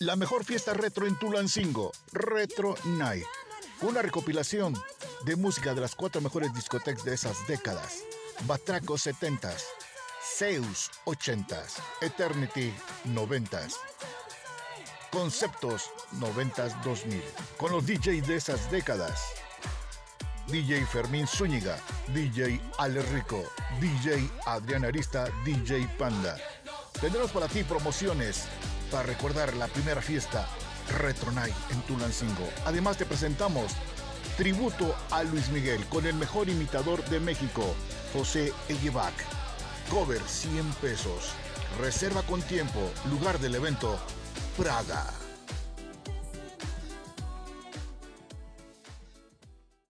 La mejor fiesta retro en Tulancingo, Retro Night. Una recopilación de música de las cuatro mejores discotecas de esas décadas. Batraco 70s, Zeus 80s, Eternity 90s. Conceptos 90s 2000. Con los DJs de esas décadas. DJ Fermín Zúñiga, DJ Ale Rico, DJ Adrián Arista, DJ Panda. Tendremos para ti promociones para recordar la primera fiesta Retro Night en Tulancingo. Además te presentamos tributo a Luis Miguel con el mejor imitador de México, José Eguibac. Cover 100 pesos. Reserva con tiempo. Lugar del evento, Praga.